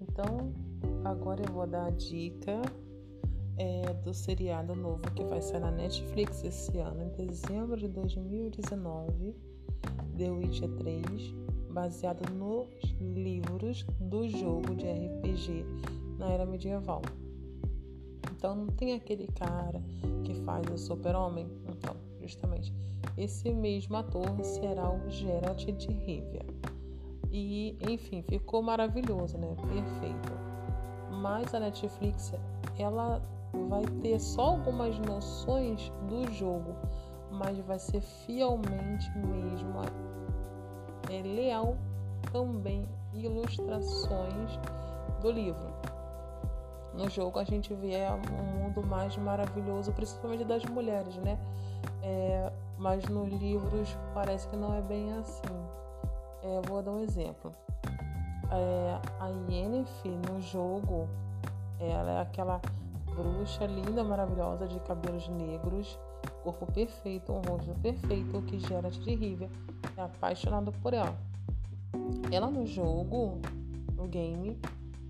Então, agora eu vou dar a dica é, do seriado novo que vai sair na Netflix esse ano, em dezembro de 2019, The Witcher 3, baseado nos livros do jogo de RPG na era medieval. Então não tem aquele cara que faz o super-homem. Então, justamente, esse mesmo ator será o Geralt de Rivia. E, enfim, ficou maravilhoso, né? Perfeito. Mas a Netflix, ela vai ter só algumas noções do jogo, mas vai ser fielmente mesmo é, leal também ilustrações do livro. No jogo a gente vê um mundo mais maravilhoso, principalmente das mulheres, né? É, mas nos livros parece que não é bem assim. É, vou dar um exemplo. É, a Yennefer no jogo, ela é aquela bruxa linda, maravilhosa, de cabelos negros, corpo perfeito, um rosto perfeito, que Geralt de Rivia é apaixonado por ela. Ela no jogo, no game,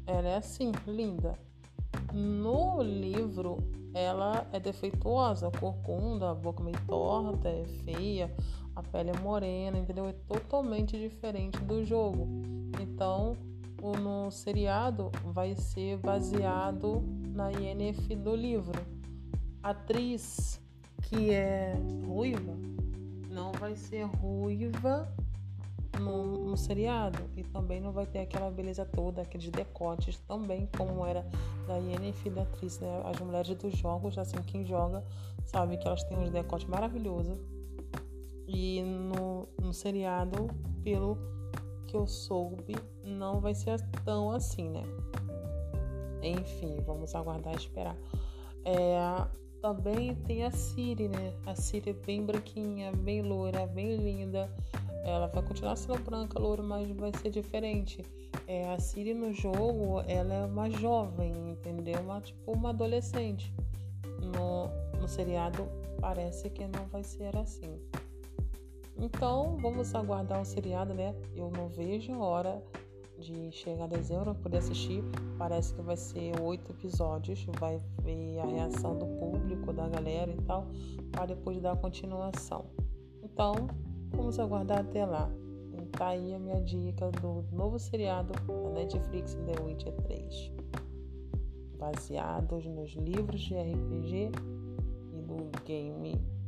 ela é assim, linda. No livro, ela é defeituosa, corcunda, a boca meio torta, é feia, a pele é morena, entendeu? É totalmente diferente do jogo. Então, o no seriado vai ser baseado na INF do livro. A atriz que é ruiva não vai ser ruiva no, no, seriado e também não vai ter aquela beleza toda, aqueles decotes também, como era da INF da atriz, né? As mulheres dos jogos, assim, quem joga sabe que elas têm uns decotes maravilhosos. E no, no seriado, pelo que eu soube, não vai ser tão assim, né? Enfim, vamos aguardar e esperar. É, também tem a Siri, né? A Siri é bem branquinha, bem loira, bem linda. Ela vai continuar sendo branca, loura, mas vai ser diferente. É, a Siri no jogo, ela é uma jovem, entendeu? Uma, tipo uma adolescente. No, no seriado, parece que não vai ser assim. Então, vamos aguardar o seriado, né? Eu não vejo a hora de chegar a dezembro poder assistir. Parece que vai ser oito episódios. Vai ver a reação do público, da galera e tal, para depois dar continuação. Então, vamos aguardar até lá. Tá aí a minha dica do novo seriado da Netflix The Witcher 3, baseados nos livros de RPG e do game